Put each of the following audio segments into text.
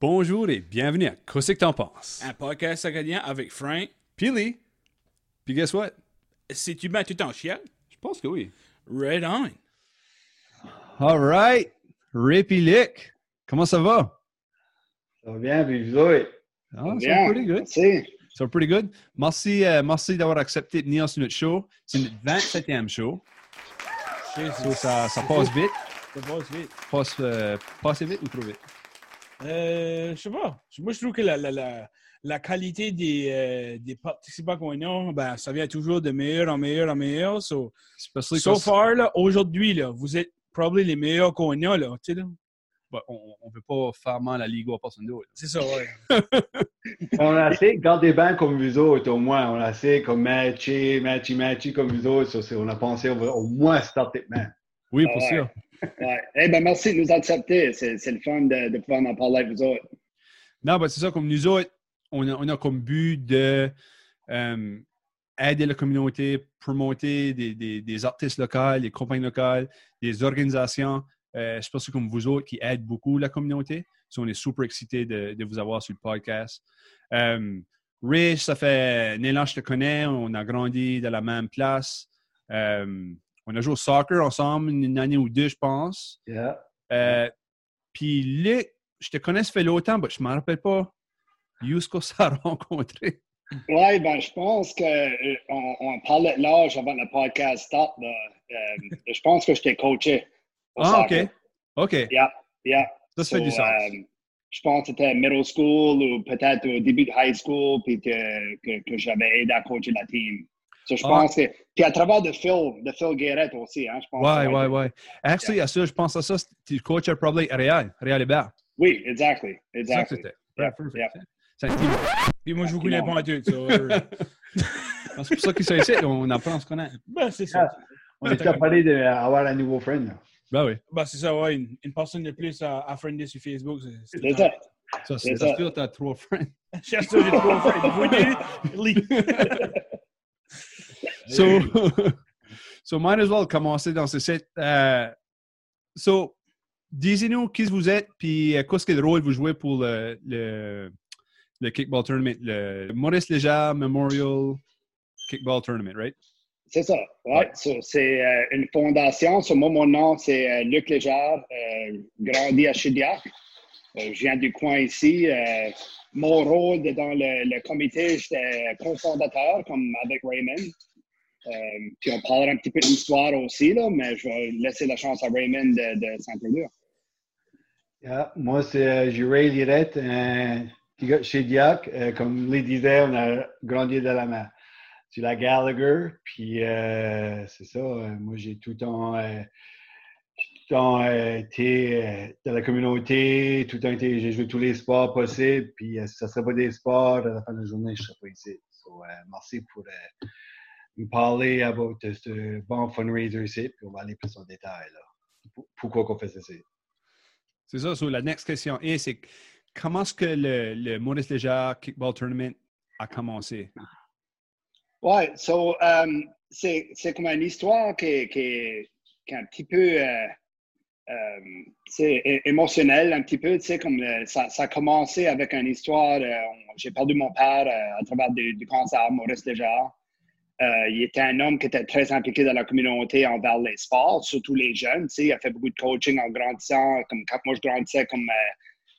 Bonjour et bienvenue à Qu'est-ce que t'en penses? Un podcast acadien avec Frank. Pili. Puis guess what? C'est-tu bien tout en chien? Je pense que oui. Red on. All right. Lick. Comment ça va? Ça va bien, puis vous autres? Ah, Ça c'est va bien, pretty good. merci. So pretty good. Merci, euh, merci d'avoir accepté de venir sur notre show. C'est notre 27e show. So, ça, ça passe vite. Ça passe vite. Passe, euh, passe vite ou trop vite? Euh, je sais pas. Moi, je trouve que la, la, la, la qualité des, euh, des participants qu'on a, ben, ça vient toujours de meilleur en meilleur en meilleur. So, so far, là, aujourd'hui, là, vous êtes probablement les meilleurs qu'on a. Là, tu sais, là. bah, on ne veut pas faire mal à la Ligue à personne d'autre. C'est ça, ouais. On a assez gardé bien comme vous autres, au moins. On a assez comme matché, matchy, matchy comme vous autres. On a pensé, on va au moins starter man. Oui, pour ouais. sûr. Eh ben, merci de nous accepter. C'est le fun de, pouvoir en parler avec vous autres. Non, ben, c'est ça, comme nous autres, on a, on a comme but de euh, aider la communauté, promoter des, des, des artistes locaux, des compagnies locales, des organisations, euh, je pense comme vous autres, qui aident beaucoup la communauté. On est super excités de, de vous avoir sur le podcast. Euh, Rich, ça fait Nélan, je te connais, on a grandi dans la même place. Euh, on a joué au soccer ensemble une année ou deux, je pense. Yeah. Euh, Puis Luc, je te connais, ça fait longtemps, mais je ne me rappelle pas. Yusko s'est rencontré. Ouais, ben, je pense qu'on on, on parlait de l'âge avant le podcast start. là. Euh, je pense que je t'ai coaché. au Ah, OK. soccer. OK. Yeah, yeah. Ça, ça fait du sens. euh, je pense que c'était middle school ou peut-être au début de high school, puis que, que, que j'avais aidé à coacher la team. So, je Ah. pense que. Puis à travers de Phil, de Phil Guéret aussi, hein, je pense. Ouais, que- ouais, ouais. Actually, à ça, je pense à ça, tu coaches probablement à Real, Real Hébert. Oui, exactly. Ça exactly. c'était. Yeah, yeah. Team. Puis moi, je vous connais pas so, euh, C'est pour ça qu'ils sont ici, on apprend à se connaître. ben, c'est ça. On est à parler d'avoir un nouveau friend. Ben oui. Ben, c'est ça, ouais. Une, une personne de plus à, à friender sur Facebook. c'est- C'est ça. Ça, C'est c'est ça. sûr, tu as trois friends. Ça, j'ai trois frères. Vous voyez? So, so might as well commencer dans ce set. Euh, so, disez-nous qui vous êtes, puis euh, qu'est-ce que le rôle vous jouez pour le, le, le kickball tournament, le Maurice Léger Memorial Kickball Tournament, right? C'est ça. Ouais. So, c'est euh, une fondation. So, moi, mon nom, c'est euh, Luc Légère, euh, grandi à Chidiac. Euh, je viens du coin ici. Euh, mon rôle dans le, le comité, j'étais cofondateur, comme avec Raymond. Euh, puis on parlera un petit peu de l'histoire aussi, là, mais je vais laisser la chance à Raymond de, de s'introduire. Moi, c'est euh, Juré Lirette, chez Diac. Euh, comme Lee disait, on a grandi dans la main. C'est la Gallagher, puis c'est ça. moi, j'ai tout le temps, tout le temps été dans la communauté, tout le temps j'ai joué tous les sports possibles, puis si ça ne serait pas des sports, à la fin de la journée, je ne serais pas ici. So, merci pour nous parler about de ce bon fundraiser ici, puis on va aller plus en détail. Là. Pourquoi qu'on fait ça? C'est? Ça. So, la next question est, c'est comment est-ce que le, le Maurice Léger Kickball Tournament a commencé? Ouais, so, um, c'est comme une histoire qui, est- qui, est- qui est un petit peu euh, euh, c'est é- émotionnelle, un petit peu, tu sais, comme ça, ça a commencé avec une histoire. euh, J'ai perdu mon père euh, à travers du, du cancer, Maurice Léger. Euh, il était un homme qui était très impliqué dans la communauté envers les sports, surtout les jeunes. Il a fait beaucoup de coaching en grandissant, comme quand moi je grandissais, comme euh,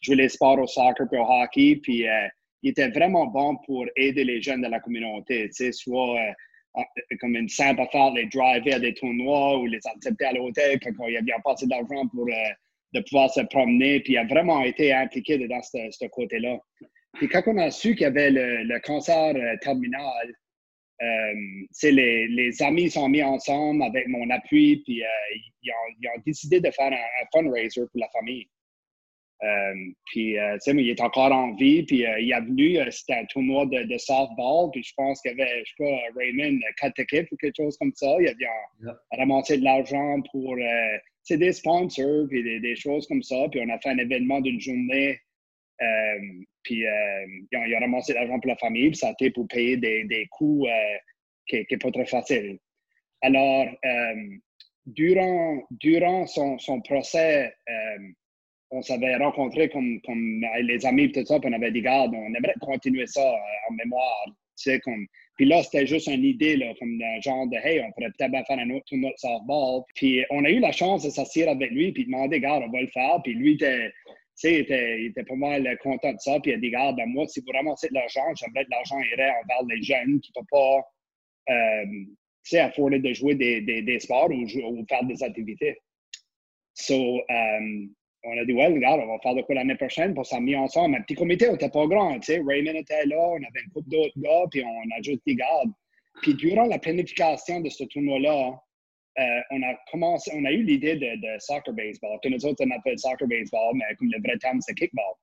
jouer les sports au soccer puis au hockey. Puis euh, il était vraiment bon pour aider les jeunes de la communauté. Soit euh, comme une simple affaire, les driver à des tournois ou les accepter à l'hôtel quand il y avait pas assez d'argent pour de pouvoir se promener. Puis il a vraiment été impliqué dans ce, côté-là. Puis quand on a su qu'il y avait le, le cancer terminal, les, les amis sont mis ensemble avec mon appui, puis euh, ils, ont, ils ont décidé de faire un, un fundraiser pour la famille. Euh, puis, euh, tu sais, il est encore en vie, puis euh, il est venu, euh, c'était un tournoi de, de softball, puis je pense qu'il y avait, je sais pas, Raymond, quatre équipes ou quelque chose comme ça. Il avait Yeah. ramassé de l'argent pour, euh, tu sais, des sponsors, puis des, des choses comme ça. Puis on a fait un événement d'une journée, euh, puis euh, ils, ont, ils ont ramassé l'argent pour la famille, puis ça a été pour payer des, des coûts euh, qui n'est pas très facile. Alors, euh, durant, durant son, son procès, euh, on s'avait rencontrés comme, comme les amis tout ça, on avait dit, garde, on aimerait continuer ça en mémoire. Tu sais, comme, puis là, c'était juste une idée, comme un genre de Hey, on pourrait peut-être faire un autre softball. Puis on a eu la chance de s'asseoir avec lui, puis demander, Garde, on va le faire. Puis lui, était, il était, pas mal content de ça. Puis il a dit, Garde, ben, moi, si vous ramassez de l'argent, j'aimerais que l'argent irait envers les jeunes qui ne peuvent pas euh, afforder de jouer des, des, sports ou, faire des activités. So, um, on a dit, ouais, regarde, on va faire de quoi l'année prochaine, pour s'en mis ensemble. Un petit comité, on n'était pas grand, tu sais. Raymond était là, on avait une couple d'autres gars, puis on a juste dit, garde. Puis durant la planification de ce tournoi-là, euh, on a commencé, on a eu l'idée de, soccer baseball, que nous autres on appelle soccer baseball, mais comme le vrai terme c'est kickball.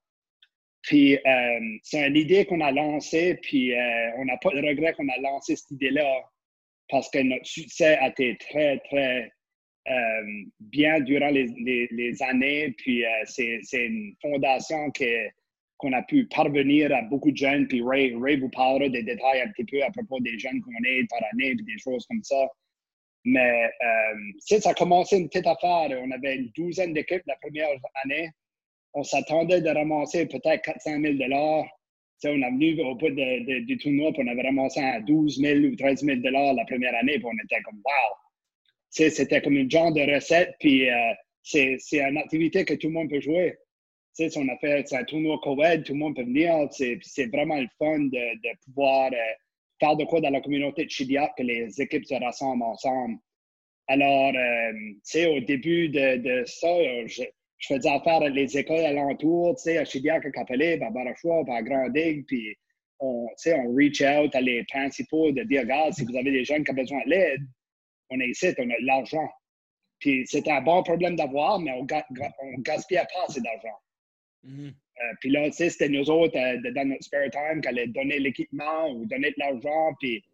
Puis euh, c'est une idée qu'on a lancée, puis euh, on n'a pas de regret qu'on a lancé cette idée-là parce que notre succès a été très, très bien durant les, années. Puis c'est une fondation qu'on a pu parvenir à beaucoup de jeunes. Puis Ray, Ray vous parlera des détails un petit peu à propos des jeunes qu'on est par année, puis des choses comme ça. Mais euh, ça a commencé une petite affaire. On avait une douzaine d'équipes la première année. On s'attendait de ramasser peut-être 400 000 on est venu au bout du tournoi, puis on avait ramassé à 12 000 ou 13 000 la première année, puis on était comme « wow » c'était comme une genre de recette, puis euh, c'est une activité que tout le monde peut jouer. si on a fait un tournoi co-ed, tout le monde peut venir. C'est vraiment le fun de, pouvoir euh, faire de quoi dans la communauté de Chidiac, que les équipes se rassemblent ensemble? Alors, euh, au début de, ça, je, faisais affaire avec les écoles alentours, à Chidiac, à Capelé, à Barachois, à Grand puis on, on reach out à les principaux de dire, regarde, si vous avez des jeunes qui ont besoin d'aide, on est ici, on a de l'argent. Puis c'était un bon problème d'avoir, mais on ne gaspillait pas assez d'argent. Mm-hmm. Euh, puis là, c'était nous autres, euh, dans notre spare time, qui allaient donner l'équipement ou donner de l'argent. Puis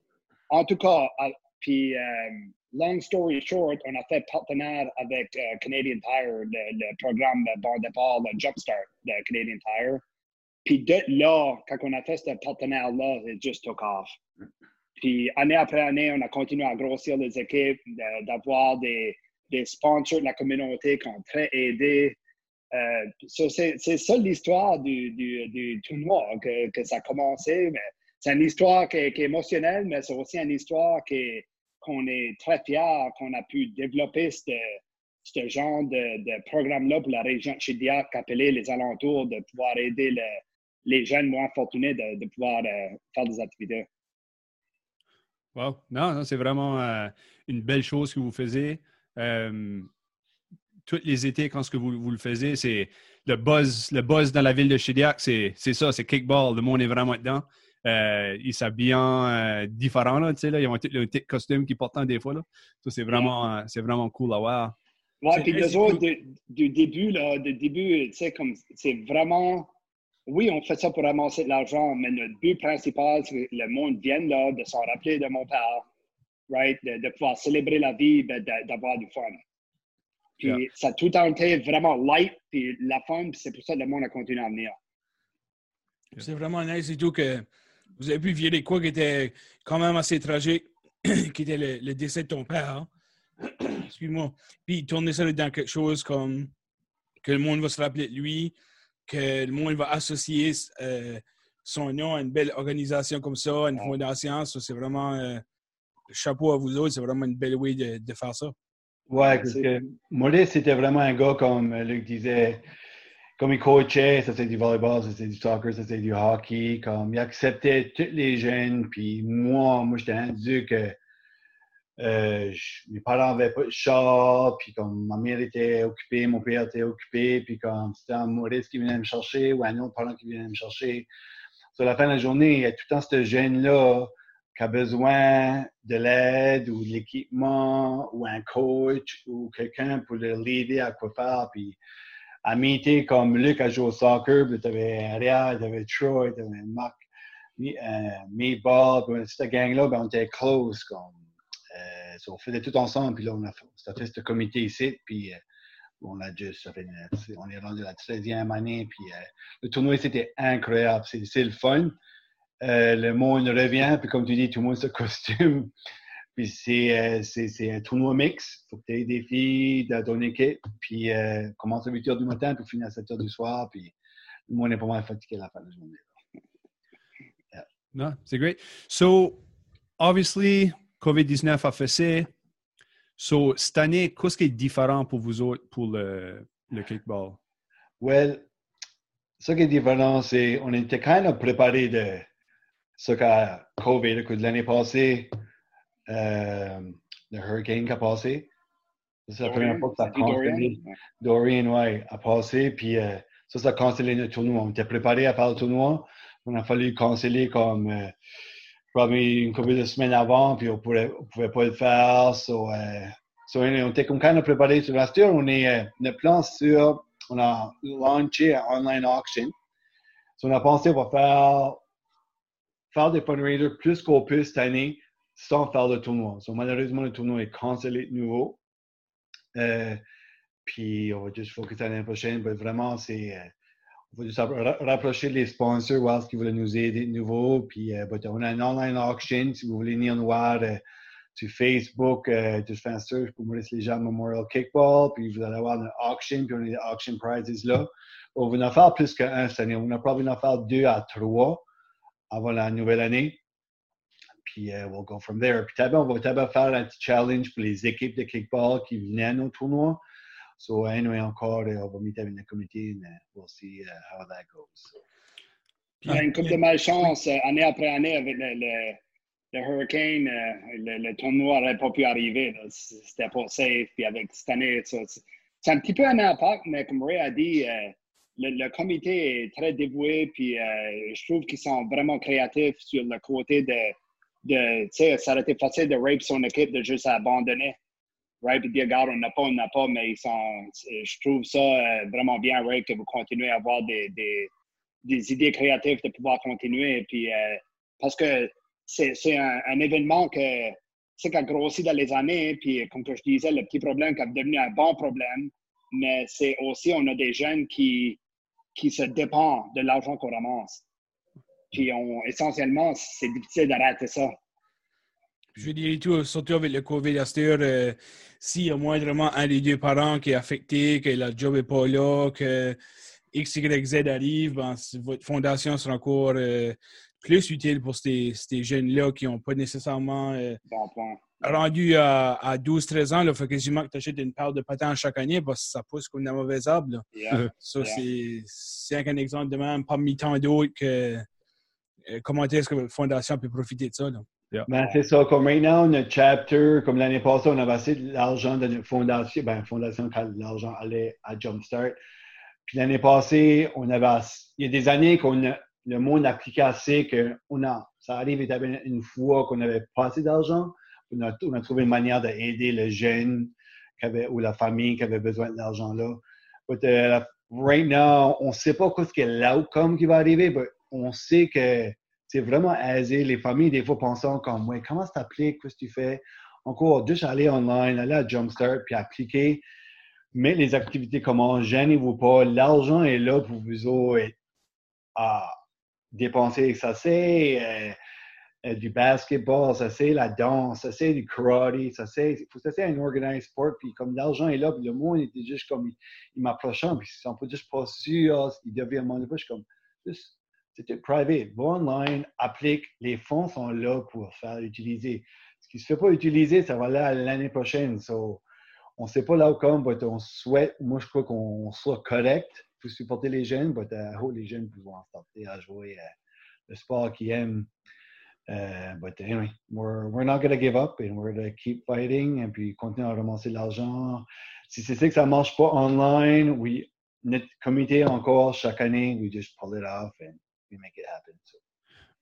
en tout cas, euh, puis long story short, on a fait partenaire avec Canadian Tire, le, programme de bon départ, le Jumpstart de Canadian Tire. Puis de là, quand on a fait ce partenaire-là, it just took off. Puis année après année, on a continué à grossir les équipes, d'avoir des, des sponsors de la communauté qui ont très aidé. Euh, c'est ça l'histoire du, du, du, tournoi, que, que, ça a commencé. C'est une histoire qui est, émotionnelle, mais c'est aussi une histoire qu'on est très fiers qu'on a pu développer ce, ce genre de, de programme-là pour la région de Chidiac, appelé les alentours, de pouvoir aider les jeunes moins fortunés de, de pouvoir euh, faire des activités. Wow. Non, c'est vraiment euh, une belle chose que vous faisiez. Tous les étés, quand ce que vous, vous le faisiez, c'est le buzz, le buzz dans la ville de Chidiac, c'est ça, c'est kickball. Le monde est vraiment dedans. Euh, ils s'habillent euh, différents, là, tu sais, là, ils ont le petit costume qu'ils portent des fois. Là. Ça, c'est vraiment, c'est vraiment cool à voir. Ouais, puis les autres, du début, là, du début, tu sais, comme c'est vraiment oui, on fait ça pour ramasser de l'argent, mais notre but principal, c'est que le monde vienne là, de s'en rappeler de mon père, right? de, pouvoir célébrer la vie, d'avoir du fun. Puis ça a tout été vraiment light, puis la puis c'est pour ça que le monde a continué à venir. C'est vraiment nice et tout que vous avez pu vivre quoi qui était quand même assez tragique, qui était le, décès de ton père. Hein. Excuse-moi. Puis tourner ça dans quelque chose comme que le monde va se rappeler de lui, que le monde va associer euh, son nom à une belle organisation comme ça, à une fondation. c'est vraiment euh, chapeau à vous autres. C'est vraiment une belle way de, faire ça. Ouais, parce que Mollet, c'était vraiment un gars, comme Luc disait, comme il coachait, ça c'est du volleyball, ça c'est du soccer, ça c'est du hockey, comme il acceptait tous les jeunes, puis moi, moi j'étais rendu que euh, mes parents n'avaient pas de chat, puis comme ma mère était occupée, mon père était occupé, puis comme c'était un Maurice qui venait me chercher ou un autre parent qui venait me chercher. Sur la fin de la journée, il y a tout le temps ce jeune-là qui a besoin de l'aide ou de l'équipement ou un coach ou quelqu'un pour l'aider à quoi faire. Puis à comme Luc a joué au soccer, puis tu avais Réal, tu avais Troy, tu avais Marc, euh, Meatball, cette gang-là, ben, on était close euh, on faisait tout ensemble, puis là, on a fait, ce comité ici, puis euh, on a juste, on est rendu la 13e année, puis euh, le tournoi, c'était incroyable, c'est le fun. Le monde revient, puis comme tu dis, tout le monde se costume. Puis c'est, euh, c'est, c'est un tournoi mix. Il faut que tu aies des filles dans ton équipe. Puis euh, commence à 8 h du matin pour finir à 7 h du soir. Puis le monde est pas mal fatigué à la fin de la journée. No, c'est great. So, obviously, COVID-19 a fait ça. So, cette année, qu'est-ce qui est différent pour vous autres pour le, le kickball? Well, ce qui est différent, c'est on était kind of préparé de ce qu'a COVID, que de l'année passée, euh, le hurricane qui a passé. C'est la première fois que ça a cancellé. Dorian, ouais, a passé. Puis euh, ça, ça a cancellé le tournoi. On était préparé à faire le tournoi. On a fallu canceller comme euh, probablement une couple de semaines avant, puis on ne pouvait pas le faire. So, euh, so, on était comme kind of préparé sur la On est euh, notre plan sur, on a lancé un online auction. So, on a pensé on va faire, faire des fundraisers plus qu'on peut cette année sans faire le tournoi. So, malheureusement, le tournoi est cancellé de nouveau. Euh, puis on va juste focus l'année prochaine. Mais vraiment, c'est. Euh, on va juste rapprocher les sponsors, voir ce qu'ils veulent nous aider de nouveau. Puis euh, on a un online auction. Si vous voulez venir nous voir sur Facebook, juste faire un search pour Maurice Léger Memorial Kickball. Puis vous allez avoir une auction, puis on a des auction prizes là. On va en faire plus qu'un cette année. On va probablement en faire deux à trois avant la nouvelle année. Puis, uh, we'll go from there. Puis, on va faire un petit challenge pour les équipes de kickball qui venaient à nos tournois. So, anyway, encore, on va mettre avec le comité and we'll see uh, how that goes. So. Puis, il y a une couple de malchance euh, année après année avec le, le, Hurricane. Euh, le, tournoi n'aurait pas pu arriver. C'était pas safe. Puis, avec cette année, c'est un petit peu un impact, mais comme Ray a dit, euh, le, comité est très dévoué. Puis, je trouve qu'ils sont vraiment créatifs sur le côté de tu sais, ça aurait été facile de rape son équipe, de juste abandonner. Right? Puis dire, regarde, on n'a pas, on n'a pas, mais ils sont, je trouve ça euh, vraiment bien, Ray, que vous continuez à avoir des, des, idées créatives de pouvoir continuer. Puis, euh, parce que c'est un, un, événement que, c'est a grossi dans les années. Puis, comme je disais, le petit problème qui a devenu un bon problème. Mais c'est aussi, on a des jeunes qui, qui se dépendent de l'argent qu'on ramasse. Puis on, essentiellement, c'est difficile d'arrêter ça. Je veux dire, tout, surtout avec le COVID, à euh, s'il y a moindrement un des deux parents qui est affecté, que la job n'est pas là, que X, Y, Z arrive, ben, votre fondation sera encore euh, plus utile pour ces, ces jeunes-là qui n'ont pas nécessairement euh, rendu à, à 12-13 ans. Il faut quasiment que tu achètes une paire de patins chaque année parce que ça pousse comme un mauvais arbre. Ça, c'est un exemple de même, parmi tant d'autres que euh, comment est-ce que la fondation peut profiter de ça? Ben, c'est ça. Comme maintenant, notre chapter, comme l'année passée, on avait assez d'argent de notre fondation. Ben, fondation, quand l'argent allait à Jumpstart. Puis l'année passée, on avait, il y a des années qu'on le monde appliquait assez que on a, ça arrive une fois qu'on avait pas assez d'argent. On a, trouvé une manière d'aider le jeune ou la famille qui avait besoin de l'argent là. But, uh, right now, on ne sait pas ce est l'outcome qui va arriver, mais on sait que c'est vraiment aisé. Les familles, des fois, pensent comme, ouais, comment ça t'applique, qu'est-ce que tu fais? Encore, juste aller online, aller à Jumpstart, puis appliquer. Mais les activités comment, gênez-vous pas. L'argent est là pour vous autres à dépenser. Ça, c'est euh, euh, du basketball, ça, c'est la danse, ça, c'est du karate, ça, c'est ça, c'est un organized sport. Puis comme l'argent est là, puis le monde était juste comme, il, m'approchant, puis ils sont pas juste pas sûrs, ils deviennent mon je suis comme, juste c'était privé. Va online, applique, les fonds sont là pour faire utiliser. Ce qui se fait pas utiliser, ça va là l'année prochaine. So, on sait pas l'outcome, mais on souhaite, moi je crois qu'on soit correct pour supporter les jeunes, mais uh, les jeunes pouvoir starter à jouer uh, le sport qu'ils aiment. Uh, but anyway, we're, we're not going to give up and we're going keep fighting et puis continuer à ramasser l'argent. Si c'est que ça marche pas online, oui, notre comité encore chaque année, we just pull it off and we make it happen.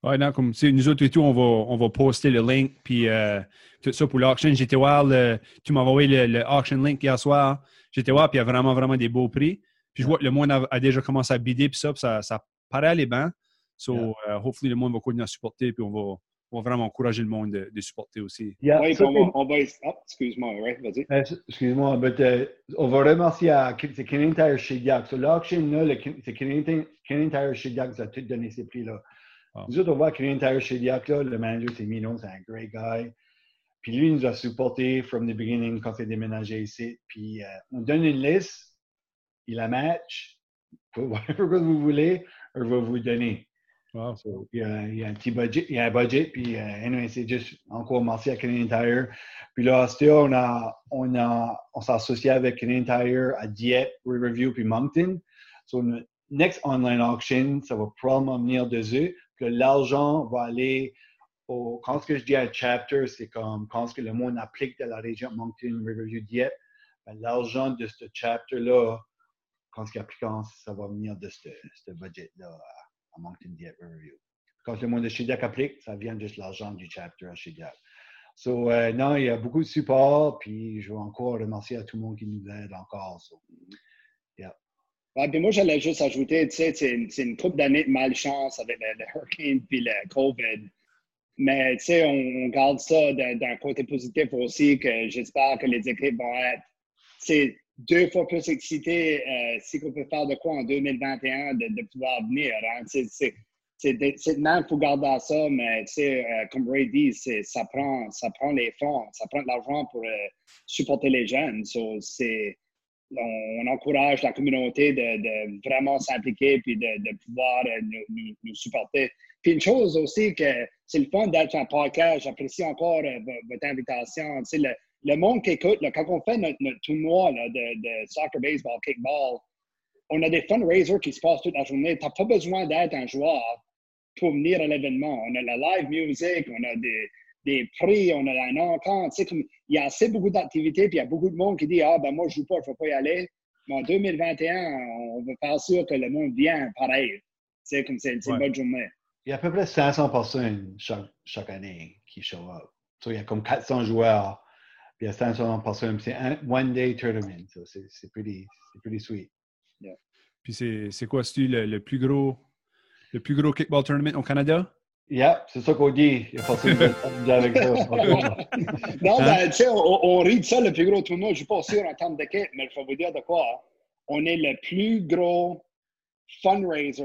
Non, comme nous autres et tout, on va, on va poster le link, puis euh, tout ça pour l'auction. J'étais voir, le, tu m'as envoyé le, le, auction link hier soir. J'étais voir, puis il y a vraiment, vraiment des beaux prix. Puis je vois que le monde a, déjà commencé à bider, puis ça, puis ça, ça paraît aller bien. So, yeah. uh, hopefully, le monde va continuer à supporter, puis on va, on va vraiment encourager le monde de, de supporter aussi. Yeah, oui, on, va, on va... Oh, excuse-moi, ouais, vas-y. Uh, excuse-moi, mais uh, on va remercier à c'est Canadian Tire Shediac. So, l'auction, là, c'est Canadian, Canadian Tire Shediac qui a tout donné ces prix-là. Wow. Nous autres, on voit Canadian Tire Shediac, là, le manager, c'est Mino, c'est un great guy. Puis lui, il nous a supporté from the beginning quand il a déménagé ici. Puis euh, on donne une liste, il la match, whatever vous voulez, on va vous donner. Il, y a, un petit budget, il y a un budget, puis euh, c'est juste encore merci à Canadian Tire. Puis là, on a, on a, on s'est associé avec Canadian Tire à Dieppe, Riverview, puis Moncton. So, notre next online auction, ça va probablement venir de eux, que l'argent va aller au, quand ce que je dis un chapter, c'est comme quand ce que le monde applique de la région Moncton, Riverview, Dieppe, ben, l'argent de ce chapter-là, quand ce qu'il applique, ça va venir de ce budget-là à, Moncton, Dieppe, Riverview. Quand le monde de Shediac applique, ça vient juste l'argent du chapter à Shediac. So, euh, non, il y a beaucoup de support, puis je veux encore remercier à tout le monde qui nous aide encore. So, puis moi, j'allais juste ajouter, tu sais, c'est une, une couple d'années de malchance avec le, hurricane puis le COVID. Mais, tu sais, on, on garde ça d'un côté positif aussi, que j'espère que les équipes vont être, deux fois plus excitées euh, si on peut faire de quoi en 2021 de, pouvoir venir. Hein? C'est- qu'il faut garder ça, mais, euh, comme Ray dit, ça prend, ça prend les fonds, ça prend de l'argent pour euh, supporter les jeunes. So, on, on encourage la communauté de, vraiment s'impliquer puis de, pouvoir nous, supporter. Puis une chose aussi que c'est le fun d'être un podcast. J'apprécie encore vo- votre invitation. Le, le monde qui écoute, là, quand on fait notre, notre tournoi là, de, de soccer, baseball, kickball, on a des fundraisers qui se passent toute la journée. Tu n'as pas besoin d'être un joueur pour venir à l'événement. On a la live music, on a des, des prix, on a sais, comme, il y a assez beaucoup d'activités, puis il y a beaucoup de monde qui dit Ah, ben moi, je joue pas, il ne faut pas y aller. Mais en 2021, on veut faire sûr que le monde vient pareil. Sais, comme c'est c'est une Ouais. bonne journée. Il y a à peu près 500 personnes chaque, chaque année qui show up. So, il y a comme 400 joueurs, puis 500 personnes. puis C'est un one-day tournament. So, c'est c'est pretty, c'est pretty sweet. Puis c'est c'est quoi, c'est le, le plus gros le plus gros kickball tournament au Canada? Yeah, c'est ça qu'on dit. Il y a avec ça. Non, Hein? ben, tu sais, on, on rit de ça, le plus gros tournoi. Je ne suis pas sûr en termes d'équipe, mais il faut vous dire de quoi. On est le plus gros fundraiser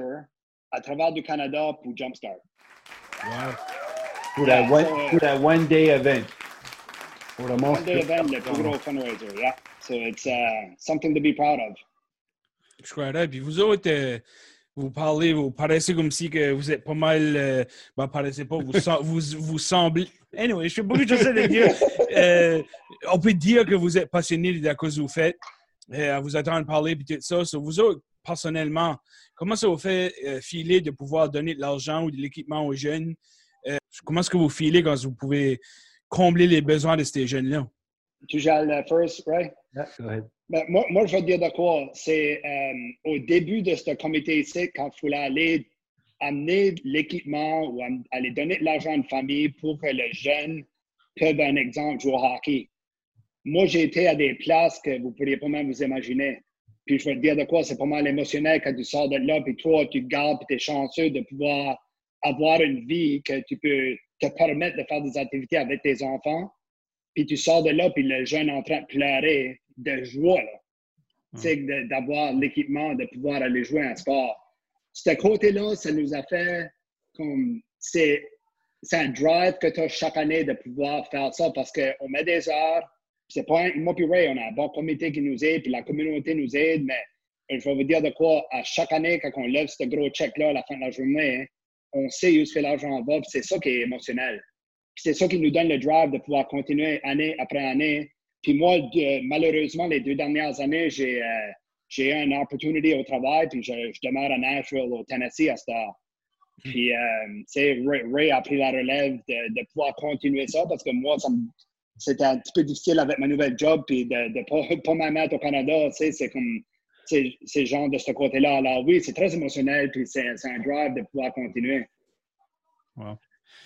à travers du Canada pour Jumpstart. Pour la Yeah, one, so, pour la one-day event. Pour le One monstre. day event, le plus gros fundraiser. Yeah. So it's uh, something to be proud of. Je crois là. Puis vous autres, euh, vous parlez, vous paraissez comme si que vous êtes pas mal. Euh, ben, paraissez pas, vous, vous, vous semblez. Anyway, je sais pas ce que j'essaie de dire. Euh, on peut dire que vous êtes passionné de la cause que vous faites, euh, à vous attendre parler puis tout ça. So, vous autres, personnellement, comment ça vous fait euh, filer de pouvoir donner de l'argent ou de l'équipement aux jeunes? Euh, comment est-ce que vous filez quand vous pouvez combler les besoins de ces jeunes-là? Tu gères le first, right? Yeah, go ahead. Ben, moi, moi, je vais te dire de quoi. C'est euh, au début de ce comité ici, quand il fallait aller amener l'équipement ou aller donner de l'argent à une famille pour que les jeunes peuvent, un exemple, jouer au hockey. Moi, j'ai été à des places que vous ne pourriez pas même vous imaginer. Puis je vais te dire de quoi, c'est pas mal émotionnel quand tu sors de là, puis toi, tu te gardes, puis tu es chanceux de pouvoir avoir une vie que tu peux te permettre de faire des activités avec tes enfants. Puis tu sors de là, puis le jeune est en train de pleurer de joie, là. Tu sais, de- d'avoir l'équipement, de pouvoir aller jouer un sport. Ce côté-là, ça nous a fait comme. C'est c'est un drive que tu as chaque année de pouvoir faire ça parce qu'on met des heures. C'est pas un, moi puis Ray, on a un bon comité qui nous aide, puis la communauté nous aide, mais je vais vous dire de quoi, à chaque année, quand on lève ce gros check-là à la fin de la journée, hein, on sait où est-ce que l'argent va, c'est ça qui est émotionnel. C'est ça qui nous donne le drive de pouvoir continuer année après année. Puis moi, malheureusement, les deux dernières années, j'ai euh, j'ai eu une opportunité au travail, puis je, je demeure à Nashville, au Tennessee, à ce temps. Puis, euh, tu sais, Ray, Ray a pris la relève de, de pouvoir continuer ça parce que moi, c'était un petit peu difficile avec ma nouvelle job, puis de ne pas, pas au Canada, tu sais, c'est comme, c'est c'est genre de ce côté-là. Alors oui, c'est très émotionnel, puis c'est un drive de pouvoir continuer.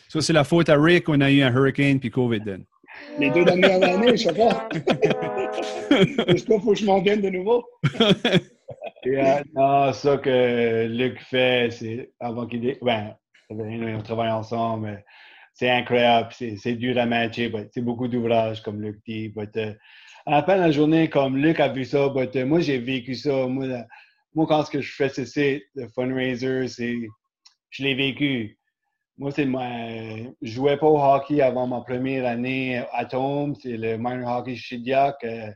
Ça, c'est la faute à Rick qu'on a eu un hurricane puis COVID. then. Les deux dernières années, je sais pas. Est-ce qu'il faut que je m'en vienne de nouveau? Yeah, non, ça que Luc fait, c'est avant qu'il dé... Ben, on travaille ensemble, mais c'est incroyable, c'est dur à matcher, but c'est beaucoup d'ouvrages, comme Luc dit. But, euh, à la fin de la journée, comme Luc a vu ça, but, euh, moi, j'ai vécu ça. Moi, la- moi, quand ce que je fais, c'est- le fundraiser, c'est je l'ai vécu. moi, c'est moi. Je jouais pas au hockey avant ma première année à Tom. C'est le minor hockey chez Diac. Euh,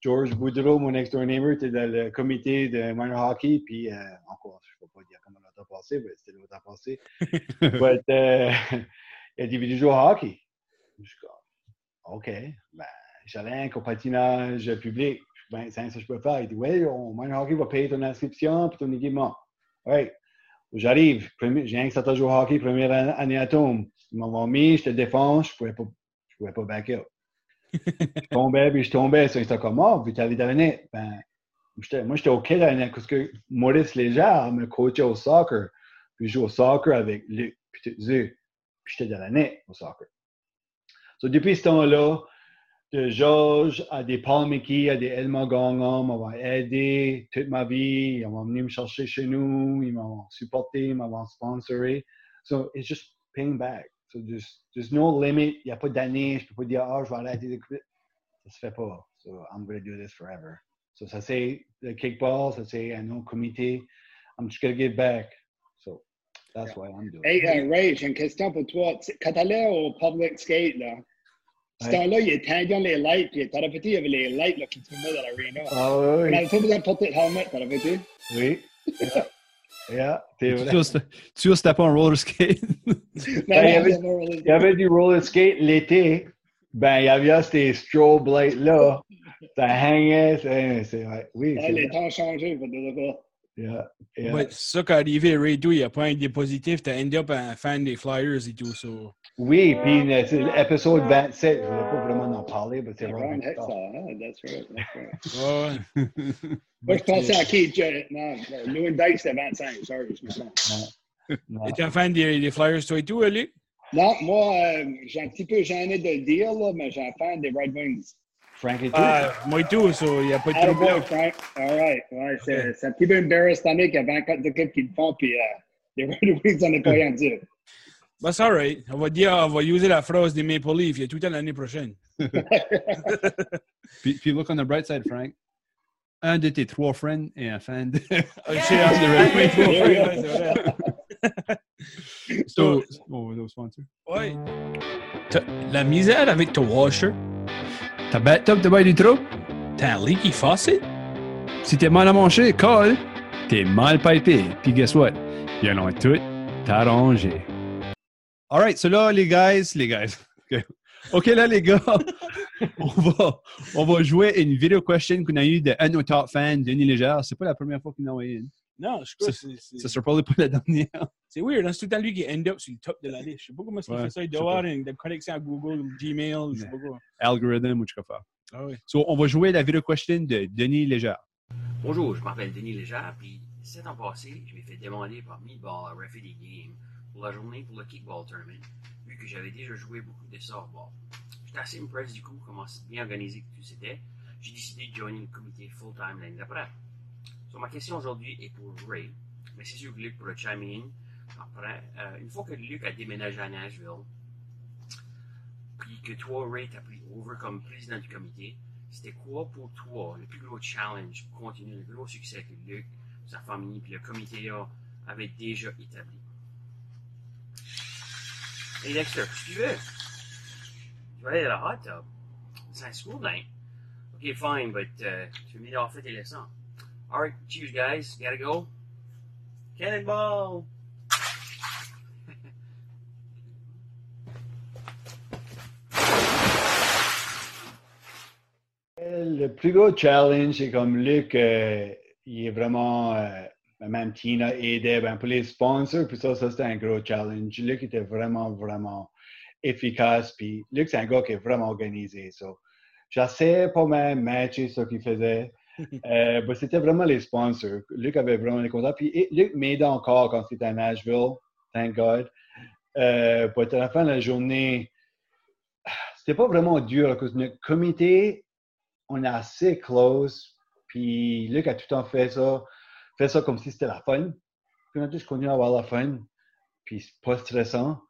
George Boudreau, mon next door neighbor, était dans le comité de minor hockey. Puis, euh, encore, je ne peux pas dire comment l'autre a passé, mais c'était l'autre a passé. but, euh, il a dit, tu joues au hockey? Je suis comme, OK. Ben, j'allais un patinage public. Ben, c'est ça que je peux faire. Il dit, oui, hockey va payer ton inscription puis ton équipement. Oui. J'arrive, j'ai un certain jour hockey, première année à Tom. Ils m'ont mis, je te défends, je ne pouvais pas, je pouvais pas back up. je tombais, puis je tombais. Ça, c'était comme, oh, puis tu avais donné. Ben, moi, j'étais OK dans l'année parce que Maurice Léger me coachait au soccer. Puis je jouais au soccer avec Luc, puis Puis j'étais dans l'année au soccer. So, depuis ce temps-là, de Georges à des Paul Mickey, à des Elma Gangam, m'ont aidé toute ma vie. Ils m'ont venu me chercher chez nous, ils m'ont supporté, ils m'ont sponsoré. So it's just paying back. So there's, there's no limit. Il n'y a pas d'année. Je ne peux pas dire, oh, je vais arrêter de. Ça se fait pas. So I'm going to do this forever. So ça c'est le kickball, ça c'est un autre comité. I'm just going to give back. So that's why I'm doing it. Hey, uh, Ray, j'ai une question pour toi. Quand tu allais au public skate, là, ce temps-là, il éteignait les lights, puis t'as répété, il y avait les lights là, qui tournaient dans l'arena. Ah oui, oui. On avait pas besoin de porter le helmet, t'as répété? Oui. Yeah. yeah tu juste pas un roller skate? ben, il, y avait, il y avait du roller skate l'été. Ben, il y avait ces strobe lights-là. Ça hangait. C'est, ouais, oui, ouais, les temps ont changé, pour de Yeah, yeah. Ouais, c'est ça qui est arrivé à Ray 2, il n'y a pas un dépositif, t'as endé up un fan des Flyers et tout. ça. Oui, puis l'épisode 27, je ne voulais pas vraiment en parler, mais c'est vraiment. That's right, that's right. Ouais. Moi, je pensais à qui? Non, Louis Dyke, c'était 25, sorry, je me sens. Et t'es un fan des, des, Flyers, toi et tout, Ali? Non, moi, euh, j'ai un petit peu gêné de le dire, là, mais j'ai un fan des Red Wings. Frank et tout? Ah, moi et tout, il n'y a pas de trouble. Frank. All right. Ouais, c'est okay. un petit peu embarrassant qu'il y a 24 équipes qui le font, puis euh, les Red Wings n'en ont pas rien à dire. Bah, c'est alright. On va dire, on va utiliser la phrase des Maple Leafs. Il y a tout le l'année prochaine. puis, puis, look on the bright side, Frank. Un de tes trois friends est un fan de. so, oh, no sponsor. Ouais. La misère avec ton washer? Ta bathtub te bail du trop. T'as un leaky faucet? Si t'es mal à manger, colle. T'es mal pipé. Puis guess what? Ils allons tout t'arranger. All right, so là, les guys, les guys. OK, okay là, les gars, on va, on va jouer une vidéo question qu'on a eue de un de nos top fans, Denis Légère. C'est pas la première fois qu'il en a envoyé une. Non, je crois que c'est. Ça sera probablement pas la dernière. C'est weird, hein? c'est tout le temps lui qui end up sur le top de la liste. Je sais pas comment ouais, il fait ça. Il doit avoir une connexion à Google Gmail, je sais pas quoi. Algorithm ou je sais pas. Ah oui. So, on va jouer la vidéo question de Denis Légère. Bonjour, je m'appelle Denis Légère, puis sept ans passés, je m'ai fait demander par Meatball à refaire des games pour la journée pour le kickball tournament, vu que j'avais déjà joué beaucoup de softball. J'étais assez impressed du coup comment bien organisé que tout c'était. J'ai décidé de joindre le comité full-time l'année d'après. So, ma question aujourd'hui est pour Ray, mais c'est sûr que Luc pourra chime in après. Euh, une fois que Luc a déménagé à Nashville, puis que toi, Ray, t'as pris over comme président du comité, c'était quoi pour toi le plus gros challenge pour continuer le gros succès que Luc, sa famille, puis le comité avait déjà établi? Hey Dexter, que tu veux? Tu vas aller à la hot tub. C'est un school. Okay, fine, but uh, tu veux m'aider à faire tes leçons? Alright, cheers guys. Gotta go. Cannonball! Le plus gros challenge, c'est comme Luc, euh, il est vraiment euh, même Tina aidait ben, pour les sponsors, puis ça, ça c'était un gros challenge. Luc était vraiment, vraiment efficace, puis Luc, c'est un gars qui est vraiment organisé. So. J'essaie pas même matcher ce qu'il faisait. Euh, ben, c'était vraiment les sponsors. Luc avait vraiment les contacts. Puis Luc m'aidait encore quand c'était à Nashville, thank God. Euh, à la fin de la journée, c'était pas vraiment dur parce que notre comité, on est assez close. Puis Luc a tout le temps fait ça fais ça comme si c'était la fun. Puis on a juste continué à avoir la fun. Puis c'est pas stressant.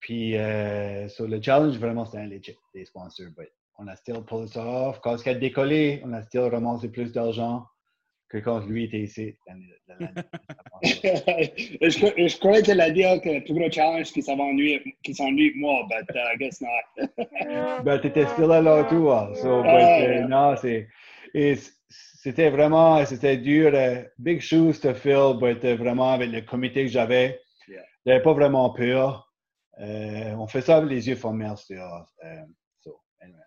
Puis euh, le challenge, vraiment, c'était un legit des sponsors. But on a still pulled it off. Quand il a décollé, on a still ramassé plus d'argent que quand lui était ici je, je croyais qu'elle allait dire que le plus gros challenge qui s'ennuie qui s'ennuie moi, but uh, I guess not. ben, t'étais still là, toi. So, but, euh, non, c'est... C'était vraiment... C'était dur. euh, big shoes to fill, but euh, vraiment, avec le comité que j'avais, Yeah. j'avais pas vraiment peur. Euh, on fait ça avec les yeux fermés, c'était... Euh, so, anyway.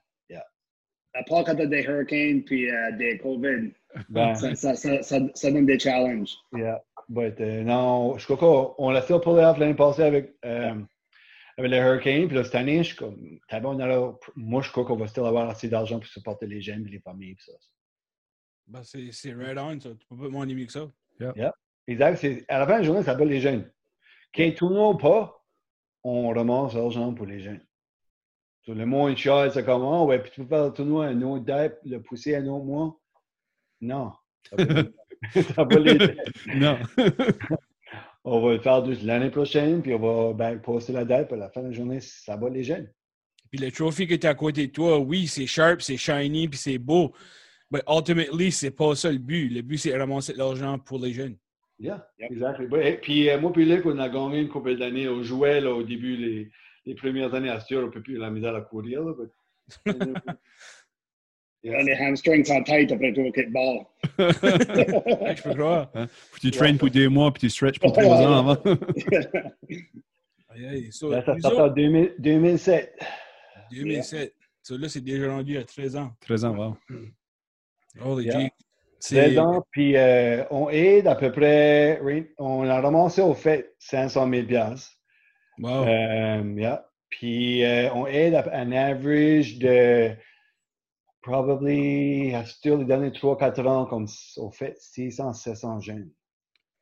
À part quand t'as des hurricanes puis euh, des COVID, Ben, ça, ça, ça, ça, ça donne des challenges. Yeah, but euh, non, je crois qu'on on l'a fait pull off l'année passée avec, euh, avec les Hurricanes. Puis là, cette année, je comme, bon, on a- moi, je crois qu'on va still avoir assez d'argent pour supporter les jeunes et les familles. puis ça. Ben, c'est c'est right on, ça. Tu peux pas demander mieux que ça. Exact, c'est, à la fin de la journée, ça s'appelle les jeunes. Qu'il tout le monde pas, on ramasse l'argent pour les jeunes. Tout le monde c'est comme, oh, ouais, puis tu peux faire le tournoi un autre date, le pousser un autre mois. Non. Ça va- jeunes. Non. On va le faire juste l'année prochaine, puis on va ben, poster la date, puis à la fin de la journée, ça va les jeunes. Puis le trophy qui était à côté de toi, oui, c'est sharp, c'est shiny, puis c'est beau. Mais ultimately, c'est pas ça le but. Le but, c'est ramasser de l'argent pour les jeunes. Yeah, Yep. exactly. Et puis euh, moi puis Luc, on a gagné une couple d'années. On jouait là, au début, les, les premières années à Stur, on peut plus la misère à courir. Là, but- Les hamstrings sont tight après tout le kickball. Je peux croire. Hein? Tu traînes pour deux mois, puis tu stretches pour trois ans avant. Aïe, aïe. So, Là, ça sort autres, en 2000 2007. 2007. So, là, c'est déjà rendu à 13 ans. 13 ans, wow. Holy Yeah. gee. 13 C'est ans, puis euh, on aide à peu près, on a ramassé au fait 500 000 piastres. Wow. Um, yeah. Puis euh, on aide à un average de probably, Stur, les derniers 3-4 ans, comme au fait 600-700 jeunes.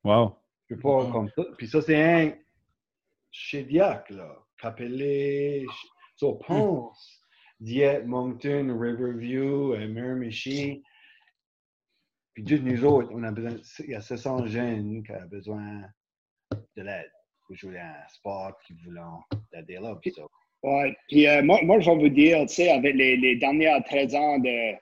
Wow. Je peux pas Wow. comme ça. Puis ça, c'est un chez Diac, là. Capelé, so, Ponce, Dieppe, Moncton, Riverview, euh, Miramichi. Puis juste nous autres, on a besoin, il y a 700 jeunes qui ont besoin de l'aide jouer un sport qui voulait aider là. puis. Ouais. Puis euh, moi, moi, je vous dire, tu sais, avec les, les dernières 13 ans de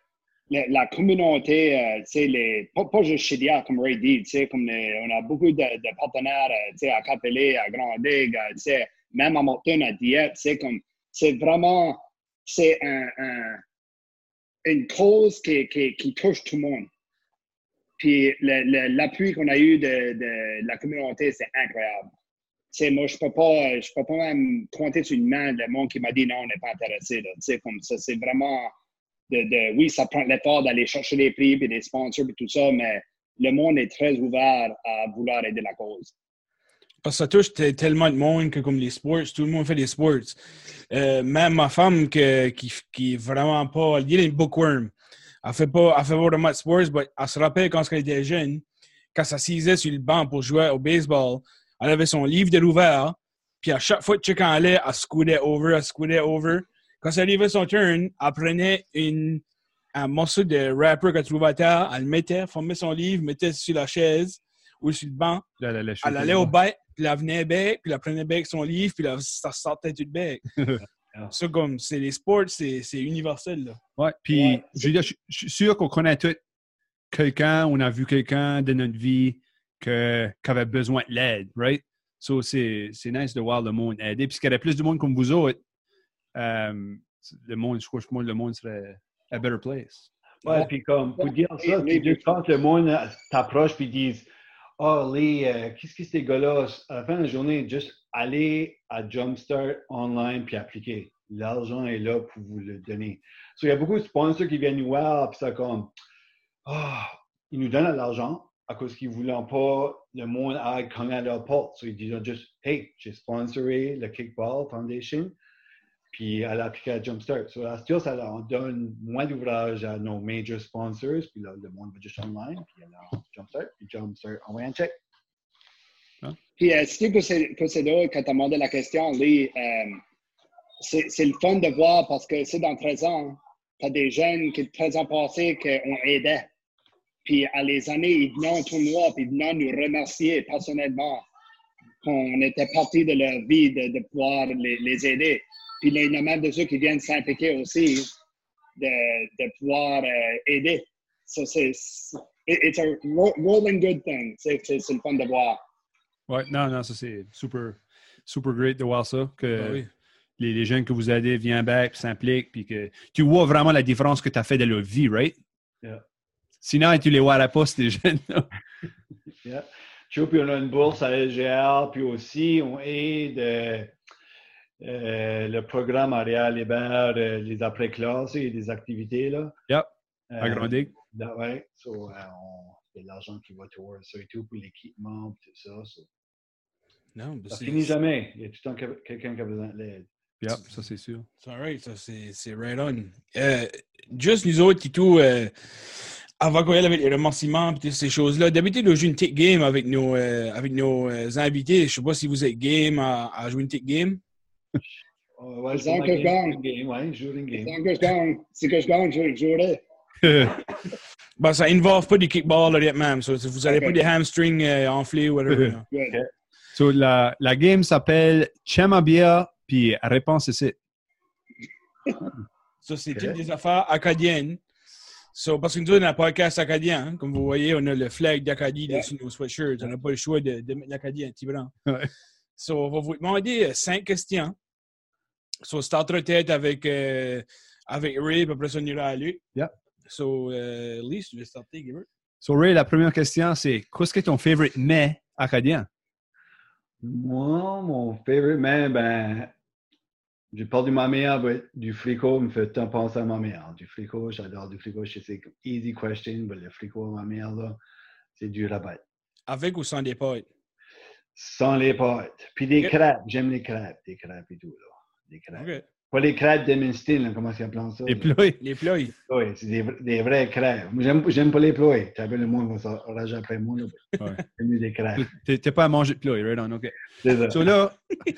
la, la communauté, euh, tu sais, les, pas, pas juste chez Dia, comme Ray dit, tu sais, comme les- on a beaucoup de, de partenaires, euh, tu sais, à Capelé, à Grand Ligue, euh, tu sais, même à Moncton, à Dieppe, tu sais, comme, c'est vraiment, c'est un, un- une cause qui, qui, qui touche tout le monde. Puis l'appui qu'on a eu de, de la communauté, c'est incroyable. Moi, je peux pas, je peux pas même compter sur une main le monde qui m'a dit non, on n'est pas intéressé. Tu sais, comme ça, c'est vraiment de, de- oui, ça prend l'effort d'aller chercher les prix et des sponsors et tout ça, mais le monde est très ouvert à vouloir aider la cause. Parce que ça touche te- tellement de monde que comme les sports, tout le monde fait des sports. Euh, même ma femme que- qui, qui est vraiment pas. Elle est une bookworm. Elle fait pas, fait pas vraiment de sports, mais elle se rappelle quand elle était jeune, quand elle s'assisait sur le banc pour jouer au baseball, elle avait son livre de l'ouvert, puis à chaque fois que quelqu'un allait, elle scoudait over, elle scoudait over. Quand ça arrivait son turn, elle prenait une, un morceau de wrapper qu'elle trouvait à terre, elle le mettait, formait son livre, mettait sur la chaise ou sur le banc, Là, là, là, je suis elle allait au bec, puis elle venait bec, puis elle prenait bec son livre, puis ça sortait du bec. ça, comme, c'est les sports, c'est universel, là. Ouais, puis Ouais, je veux dire, je je suis sûr qu'on connaît tous quelqu'un, on a vu quelqu'un de notre vie que- qui avait besoin de l'aide, right? So, c'est c'est nice de voir le monde aider. Puis, qu'il y avait plus de monde comme vous autres, euh, le monde, je crois que le monde serait a better place. Ouais, puis comme, pour dire ça, Mais- puis quand le monde t'approche puis disent Oh, les, euh, qu'est-ce que ces gars-là, à la fin de la journée, juste aller à Jumpstart online puis appliquer. L'argent est là pour vous le donner. So, il y a beaucoup de sponsors qui viennent nous voir, puis ça comme, ah, ils nous donnent de l'argent à cause qu'ils ne voulaient pas le monde à leur porte. So, ils disent juste, hey, j'ai sponsoré le Kickball Foundation, puis elle a appliqué à Jumpstart. So, à ce tour, ça leur donne moins d'ouvrage à nos major sponsors, puis là, le monde va juste online, puis alors Jumpstart, puis Jumpstart envoie un check. Puis, euh, c'est que c'est que c'est drôle quand tu as demandé la question, euh, c'est c'est le fun de voir parce que c'est dans 13 ans, tu as des jeunes qui, 13 ans passés, qu'on aidait. Puis, à les années, ils venaient au tournoi, puis ils venaient nous remercier personnellement qu'on était parti de leur vie de, de pouvoir les, les aider. Puis, il y en a même de ceux qui viennent s'impliquer aussi de, de pouvoir euh, aider. Ça, c'est it- it's a ro- rolling good thing. C'est le fun de voir. Ouais, non, non, ça c'est super, super great de voir ça. Que Ah oui. les, les jeunes que vous aidez viennent back, s'impliquent, puis que tu vois vraiment la différence que tu as fait de leur vie, right? Yeah. Sinon, tu les vois à la poste, les jeunes. Yeah. Puis on a une bourse à LGR, puis aussi on aide euh, euh, le programme à Réal Hébert, euh, les après-classes et des activités. Là. Yep. Euh, là, ouais, so, euh, on- il y a de l'argent qui va towards ça et tout pour l'équipement, puis tout ça. so. Non, Ça c'est- finit jamais. Il y a tout le temps que- quelqu'un qui a besoin de l'aide. Yep, ça c'est sûr. C'est alright, ça c'est c'est right on. Euh, juste nous autres, Tito, euh, avant qu'on y aille avec les remerciements et toutes ces choses-là, d'habitude, on joue une tick game avec nos, euh, avec nos euh, invités. Je sais pas si vous êtes game à, à jouer une tick game. Oh, ouais, C'est que je gagne. game. Ouais, je joue une game. Tant que je gagne, si que je gagne, je je jouerai. Ben, ça involve pas du kickball là, même. So, vous n'avez Ok. pas des hamstrings euh, enflés ou whatever. So, la, la game s'appelle Chemabia, puis réponse ici. Ça, c'est Ok. toutes des affaires acadiennes. So, parce que nous, on a un podcast acadien. hein. Comme vous voyez, on a le flag d'Acadie Yeah. dessus nos sweatshirts. On n'a pas le choix de, de mettre l'Acadien petit blanc. Ouais. So, on va vous demander euh, cinq questions. So, starter tête avec, euh, avec Ray, puis après ça, on ira à lui. Yeah. So, euh, Lee, tu veux starter, Gilbert? So, Ray, la première question, c'est qu'est-ce que ton favorite mets acadien? Moi, mon favorite man, ben, j'ai parlé de ma mère, mais du frico me fait tant penser à ma mère. Du frico, j'adore du frico. Je sais que easy question, mais le frico à ma mère, là, c'est du rabat. Avec ou sans des potes? Sans les pâtes. Puis des Ok. crêpes. J'aime les crêpes, des crêpes et tout, là. Des crêpes. OK. Pas les crêpes d'Eminstein, là, comment ça s'appelle ça? Là? puis, Les ploys. Oui, c'est des, vra- des vraies crêpes. Moi, j'aime, pas les ploys. Tu appelles le monde, va s'enrager après moi, là. Ouais. J'aime mieux des crêpes. t'es pas à manger de ploy, right on, OK. C'est ça. So là,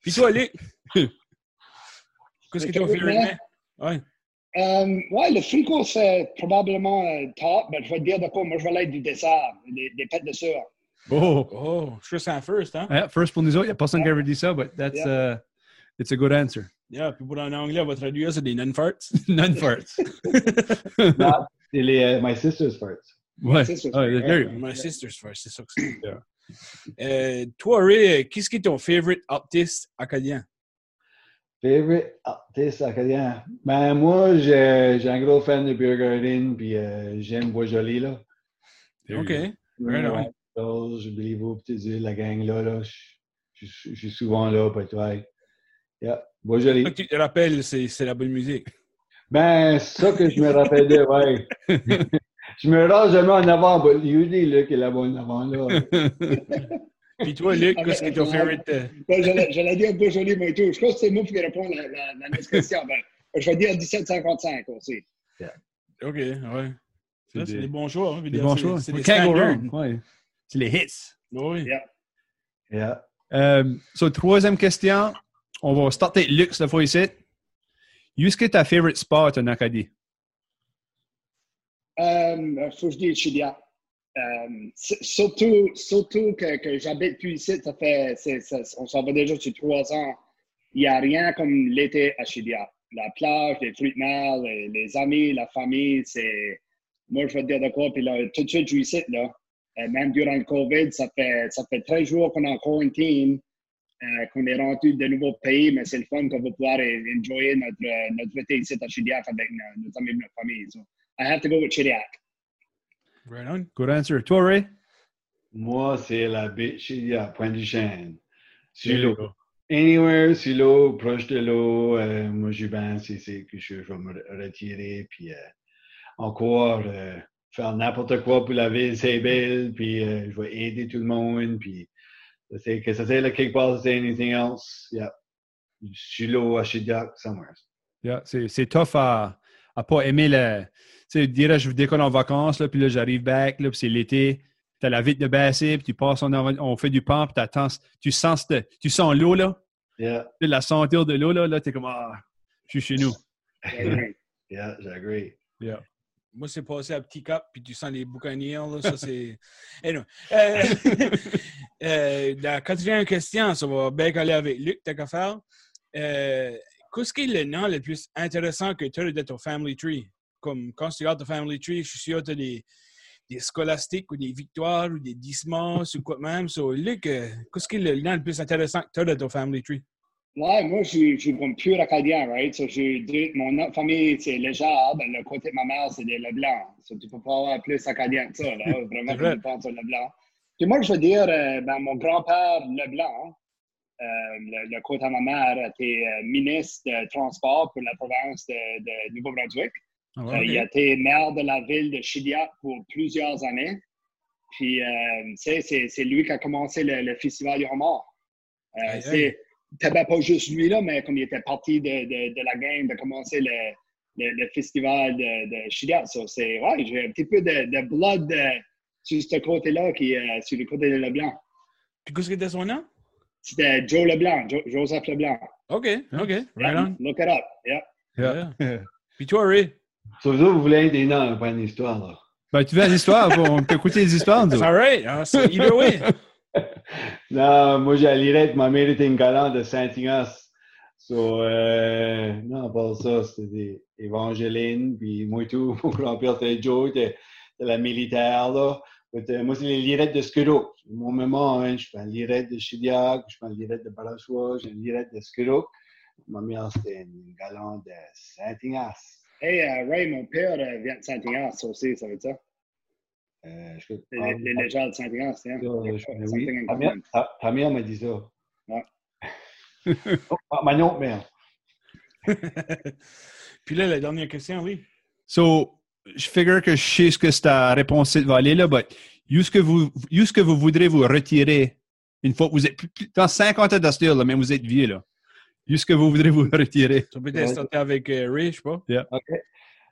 Puis toi, Luc? Qu'est-ce que tu as fait, favorite René? Ouais. Euh, ouais, le frico, c'est probablement euh, top, mais je vais te dire de quoi. Moi, je vais l'être du dessert, des, des pêtes de sueur. oh, Oh, je suis ça first, hein? yeah, first pour nous autres, il n'y a personne qui avait dit ça, but that's, uh, it's a good answer. Yeah, puis pour en anglais, on va traduire, c'est des non-farts. None farts. Non, c'est les euh, My Sister's Farts. ouais. Ah, c'est- there you go. My sister's first, c'est ça que c'est. Euh, toi, Ray, qu'est-ce qui est ton favorite artiste acadien? Favorite? Artiste acadien? Ben, moi, j'ai, un gros fan de Beer Garden, puis euh, j'aime Bois-Joli, là. OK. Right. Ouais, Vous, Petit Île, la gang là, là. Je, suis souvent là, pour être ouais. Yeah, Bois-Joli. Tu te rappelles, c'est c'est la bonne musique. Ben, c'est ça que je me rappelle de, ouais. je me rase jamais en avant, mais usually, là, qui est là-bas en avant, là. Puis toi, Luc, Ah, qu'est-ce qui est ton favorite? Ouais, j'allais, dire beau joli, moi et tout. Je pense que c'est moi qui vais répondre à la, la, la question. Ben, je vais dire 1755 aussi. OK, ouais. C'est des- des bons choix. hein, Des bons c'est- choix. C'est des standards. Ouais. C'est les hits. Oui. Yeah. Yeah. Euh, so, troisième question. On va starter avec Luc cette fois ici. Est-ce que ta favorite sport en Acadie? Euh, faut que je dise Chidia. Euh, surtout surtout que, que j'habite plus ici, ça fait, on s'en va déjà sur trois ans. Il n'y a rien comme l'été à Chidia. La plage, les fruits de mer, les, amis, la famille, c'est. Moi, je te dire de. Puis tout de suite, je suis ici, là. Euh, même durant le COVID, ça fait, ça fait 13 jours qu'on est en quarantine, euh, qu'on est rendu de nouveaux pays, mais c'est le fun qu'on va pouvoir enjoyer notre, notre été ici à Chidiac avec nos, nos amis et notre famille. So, I have to go with Chidiac. Right on. Good answer. Toi, Ray? Moi, c'est la baie Chidia, Pointe du Chêne. Sur l'eau. Anywhere sur l'eau, proche de l'eau, euh, moi, je pense c'est que je, vais me re- retirer, puis euh, encore euh, faire n'importe quoi pour la ville, c'est belle, puis euh, je vais aider tout le monde, puis c'est que ça c'est le kickball, c'est anything else, yeah. Sur l'eau, à Chidiac, somewhere. Yeah, c'est c'est tough à à pas aimer le. Tu sais, dire je décolle en vacances, là, puis là, j'arrive back, là, puis c'est l'été. Tu as la vite de baisser, puis tu passes, on, on fait du pump, t'attends, tu sens, tu sens l'eau, là, Yeah, la senteur de l'eau, là, là tu es comme, ah, je suis chez nous. yeah, j'agree. Moi, c'est passé à Petit Cap, puis tu sens les boucaniers, là, ça, c'est... Anyway, euh, euh, la quatrième question, ça va bien aller avec Luc, t'as qu'à faire. Euh, Qu'est-ce qui est le nom le plus intéressant que tu as de ton family tree? Comme quand tu regardes ton family tree, je suis sûr que tu as des, des scolastiques ou des victoires ou des dismas ou quoi même. So, Luc, euh, qu'est-ce qui est le lien le plus intéressant que tu as de ton family tree? Ouais, moi, je suis comme pur acadien, right? So, deux- mon famille, c'est Léjard. Ben, le côté de ma mère, c'est des Leblanc. So, tu peux pas avoir plus acadien que ça, là. Vraiment, C'est vrai. tu penses au Leblanc. Puis moi, je veux dire, euh, ben, mon grand-père Leblanc, euh, le, le côté de ma mère, était euh, ministre de transport pour la province de, de Nouveau-Brunswick. Ah Euh, Il a été maire de la ville de Chidiac pour plusieurs années. Puis, euh, c'est, lui qui a commencé le, le festival du homard. Euh, c'est, c'était pas juste lui, là, mais comme il était parti de, de, de la game de commencer le, le, le festival de, de Chidiac. So, c'est, ouais, j'ai un petit peu de, de blood euh, sur ce côté-là, qui est sur le côté de Leblanc. Puis qu'est-ce qui était son nom? C'était Joe Leblanc, Jo- Joseph Leblanc. OK, OK. Right Yeah, on. Look it up. Yeah. Yeah. Puis toi, Ray? Sauf que vous voulez des noms, pas une histoire, là? Ben, tu veux une histoire? on peut écouter les histoires, nous all right. So either way. Non, moi, j'allais ma mère était une galante de Saint-Ignace. So, euh, non, pas ça, c'était des évangélines, puis moi tout, mon grand-père c'était Joe, c'était c'était la militaire, là. Euh, moi, c'est les lirettes de Skudok. Mon maman, hein, je prends une lirette de Chidiac, je prends une lirette de Barachois, j'ai une lirette de Skudok. Ma mère, c'était une galante de Saint-Ignace. Hey, euh, Ray, mon père euh, vient de Saint-Ignace aussi, ça veut dire? Euh, je Les, les, les légendes de Saint-Ignace, hein? Euh, je oui. Ta mère, ta- ta mère m'a dit ça. Ouais. Oh, ah, ma non, mère. Puis là, la dernière question, oui. So, je figure que je sais ce que ta réponse va aller là, but où ce que vous, ce que vous voudrez vous retirer une fois que vous êtes plus- plus- dans 50 ans d'astir, là, mais vous êtes vieux, là. Où ce que vous voudrez vous retirer? Tu peux starter avec euh, Ray, je sais pas.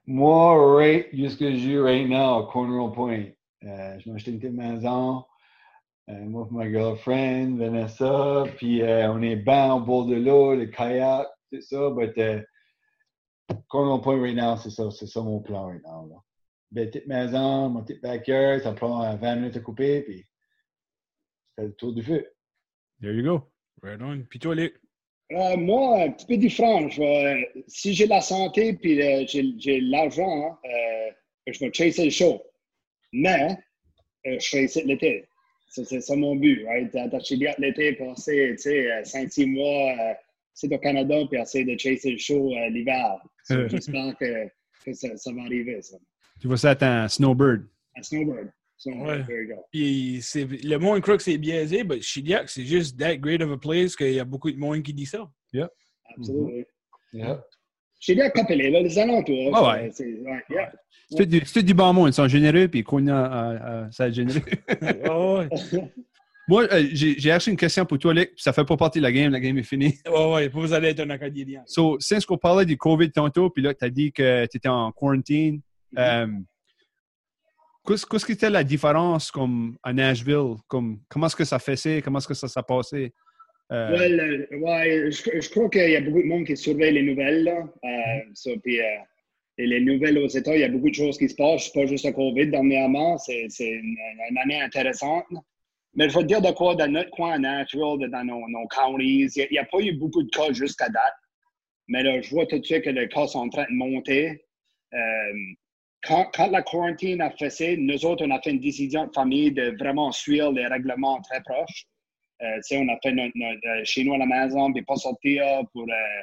Moi, right, juste que je joue right now, Cornwall Point. Euh, je m'ai acheté une petite maison. Euh, moi ma girlfriend, Vanessa. Puis euh, on est bien au bord de l'eau, le kayak, tout ça. But Cornwall Point right now, c'est ça, c'est ça mon plan right now. Là. Belle petite maison, mon petit backyard, ça prend euh, 20 minutes à couper, puis c'est le tour du feu. There you go. Right on. Puis toi, Luc? Euh, moi, un petit peu différent. Je vais- si j'ai la santé puis euh, j'ai l'argent, euh, je vais chasser le show. Mais euh, je fais ici l'été. C'est ça mon but. Right? Dans Chiliac l'été, passer 5-6 mois euh, ici au Canada puis essayer de chasser le show euh, l'hiver. So, Euh. J'espère que, que ça, ça va arriver. Ça. Tu vois ça à un snowbird. Un Ouais. there you go. Puis c'est- le monde croit que c'est biaisé, mais Chidiac, c'est juste that great of a place qu'il y a beaucoup de monde qui dit ça. Absolument. Yeah. Chiliac, Capelé, là, les alentours. Ah ouais. c'est- c'est- ouais, yeah. C'est tout du- c'est du bon monde. Ils sont généreux, puis qu'on a, à- ça être généreux. ouais, Moi, euh, j'ai j'ai acheté une question pour toi, Luc. puis Ça fait pas partie de la game. La game est finie. ouais, ouais, vous allez être un acadien. So, since qu'on parlait du COVID tantôt, puis là, tu as dit que tu étais en quarantine, euh, qu'est-ce qui était la différence comme à Nashville? Comme, comment est-ce que ça faisait? Comment est-ce que ça s'est passé? Euh, Well, euh, ouais, je, je crois qu'il y a beaucoup de monde qui surveille les nouvelles. Là. Euh, ça, puis, euh, et les nouvelles aux États, il y a beaucoup de choses qui se passent. C'est pas juste le COVID dernièrement. C'est c'est une, une année intéressante. Mais je veux te dire de quoi, dans notre coin à dans nos, nos counties, il n'y a, pas eu beaucoup de cas jusqu'à date. Mais là, je vois tout de suite que les cas sont en train de monter. Euh, quand, quand la quarantaine a fait nous autres, on a fait une décision de famille de vraiment suivre les règlements très proches. Euh, on a fait notre, notre, euh, chez nous à la maison, puis pas sortir pour. euh,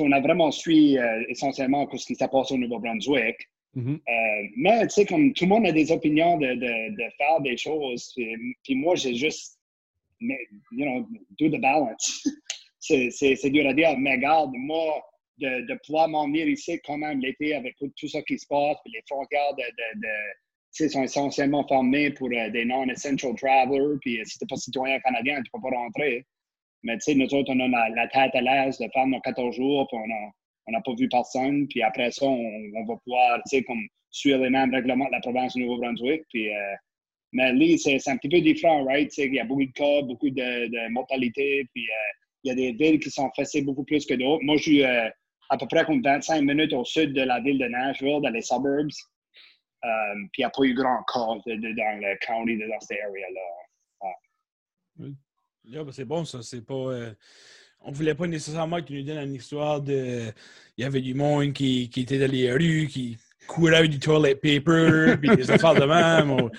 on a vraiment suivi euh, essentiellement ce qui s'est passé au Nouveau-Brunswick. Mhm. Euh, mais, tu sais, comme tout le monde a des opinions de, de, de faire des choses, puis, moi, j'ai juste, mais, you know, do the balance. c'est dur à dire, mais regarde, moi, de, de pouvoir m'en venir ici quand même l'été avec tout, tout ça qui se passe, puis les frontières de, de, sont essentiellement fermées pour euh, des non-essential travelers, puis euh, si tu n'es pas citoyen canadien, tu peux pas rentrer. Mais tu sais, nous autres, on a la, la tête à l'aise de faire nos 14 jours, puis on a on n'a pas vu personne. Puis après ça, on, va pouvoir, tu sais, comme suivre les mêmes règlements de la province du Nouveau-Brunswick. Puis, euh, mais là, c'est un petit peu différent, right? Il y a beaucoup de cas, beaucoup de, de mortalité. Puis, euh, il y a des villes qui sont fessées beaucoup plus que d'autres. Moi, je suis euh, à peu près comme 25 minutes au sud de la ville de Nashville, dans les suburbs. Euh, puis, il n'y a pas eu grand cas de- dans le county, dans cette area-là. C'est bon, ça. C'est pas. On voulait pas nécessairement que tu nous donnes une histoire de. Il y avait du monde qui, qui était dans les rues, qui. courir avec du toilet paper, puis des affaires de même. ou-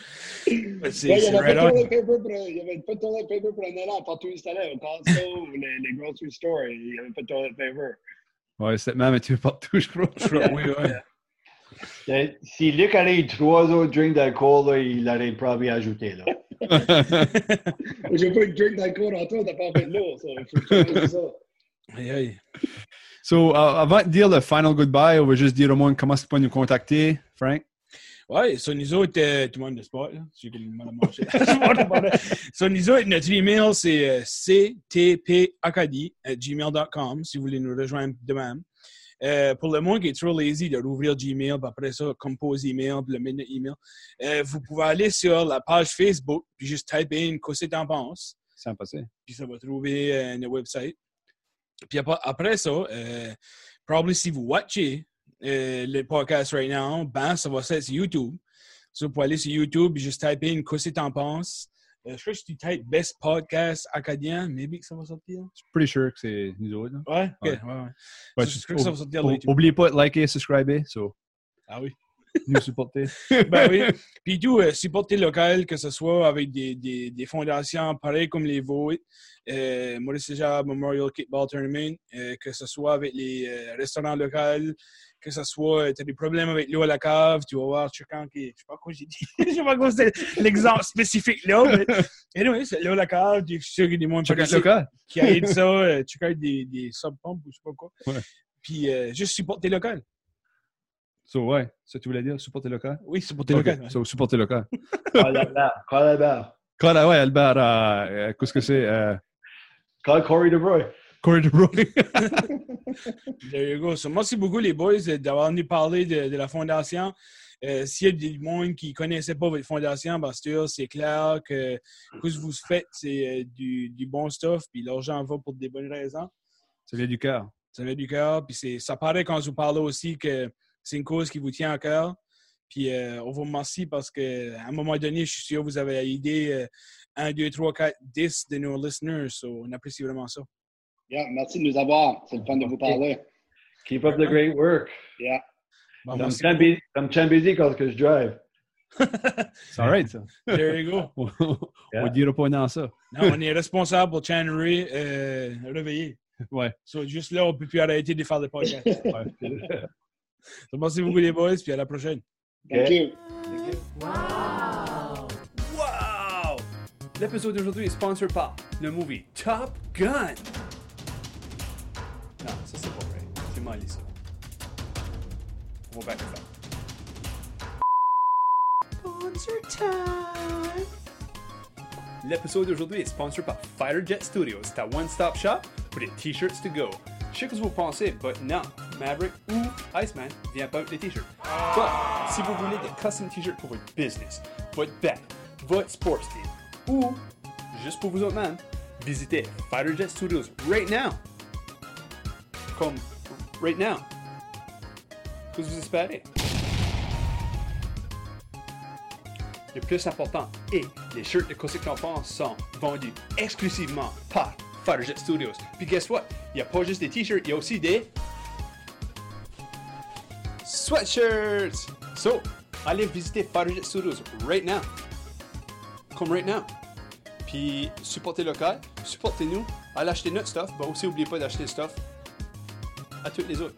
Ouais, C'est il n'y c'est avait, right pas de toilet paper pour- il y avait pas de toilet paper pour un élan partout où il allait, au Costco ou les, les grocery stores. Il n'y avait pas de toilet paper. Ouais, cette même est partout, je crois. Je crois- Oui, ouais. Euh, Si Luc avait eu trois autres drinks d'alcool, il aurait probablement ajouté. Là. J'ai pas une drink d'alcool en toi, t'as pas fait de l'eau. Il faut que ça. Aïe, aïe. So, uh, avant de dire le final goodbye, on va juste dire au monde comment tu peux nous contacter, Frank? Ouais, sur nous autres, euh, tout le monde de sport, là. J'ai comme mal à manger. sur nous autres, notre email, c'est euh, ctpacadie.gmail.com si vous voulez nous rejoindre de même. Euh, pour le monde qui est trop lazy de rouvrir Gmail, puis après ça, compose email, puis le minute email, euh, vous pouvez aller sur la page Facebook, puis juste typer in qu'est-ce que t'en penses, C'est passé. puis ça va trouver euh, website. Puis après, ça, euh, probablement si vous watchez le podcast right now, ben, ça va être sur YouTube. So, vous pouvez aller sur YouTube et juste type in qu'est-ce que t'en penses. Euh, je crois que tu types Best Podcast Acadien, maybe que ça va sortir. Je suis pretty sure que c'est nous autres. là. Ouais, ok, Ouais. ouais, ouais. Je crois que ça va sortir. Oubliez pas de liker et subscriber, so, Ah oui. Nous supporter. ben oui. Puis tout, euh, supporter local, que ce soit avec des, des, des fondations pareilles comme les vôtres, euh, Maurice Séjar Memorial Kickball Tournament, euh, que ce soit avec les euh, restaurants locaux, que ce soit, tu as des problèmes avec l'eau à la cave, tu vas voir chacun qui. Je sais pas quoi j'ai dit. Je sais pas quoi c'est l'exemple spécifique là, mais. Anyway, c'est l'eau à la cave, je suis sûr qu'il y a des monde qui aident ça, euh, out des, des sub-pumps ou je sais pas quoi. Ouais. Puis euh, juste supporter local. So, ouais, ça tu voulais dire, supporter local? Oui, supporter Ok, local. ouais. So, supporter local. Call Albert. Call Albert. Quand, ouais, Albert, euh, euh, qu'est-ce que c'est? Euh, Call Corey DeBroy. Corey DeBroy. There you go. So, merci beaucoup, les boys, euh, d'avoir venu parler de, de la fondation. Euh, S'il y a des gens qui ne connaissaient pas votre fondation, ben, c'est c'est clair que ce que vous faites, c'est euh, du, du bon stuff, puis l'argent va pour des bonnes raisons. ça vient du cœur. Ça vient du cœur, puis c'est- ça paraît quand je vous parle aussi que c'est une cause qui vous tient à cœur. Puis euh, on vous remercie parce qu'à un moment donné, je suis sûr que vous avez aidé euh, 1, 2, 3, 4, 10 de nos listeners. So, on apprécie vraiment ça. Yeah, merci de nous avoir. C'est le fun de vous parler. Keep up the great work. Yeah. Bon. Chambézy- Comme Chambézy quand que je drive. C'est alright, ça. There you go. on ne dira pas non ça. Non, on est responsable pour Channery euh, réveiller. Ouais. So, juste là, on ne peut plus arrêter de faire des podcasts. So, merci beaucoup, les boys, puis à la prochaine. Thank you. Wow! L'épisode d'aujourd'hui est sponsor par le movie Top Gun. Non, ça c'est pas vrai. C'est mal ça. On va back ça. Sponsor time! L'épisode d'aujourd'hui est sponsor par Fighterjet Studios, ta one-stop shop pour les t-shirts to go. Je sais que vous pensez, but non, Maverick ou Iceman vient pas avec des t-shirts. But, si vous voulez des custom t-shirts pour votre business, votre band, votre sports team, ou juste pour vous autres, man, visitez Fighterjet Studios right now. Comme right now. Que vous espérez? Le plus important est les shirts de Cosmic Enfance sont vendus exclusivement par Fighterjet Studios. Puis guess what? Il n'y a pas juste des t-shirts, il y a aussi des sweatshirts. So, allez visiter Fighterjet Studios right now. Comme right now. Puis supportez local, supportez-nous, allez acheter notre stuff, mais aussi n'oubliez pas d'acheter le stuff à toutes les autres.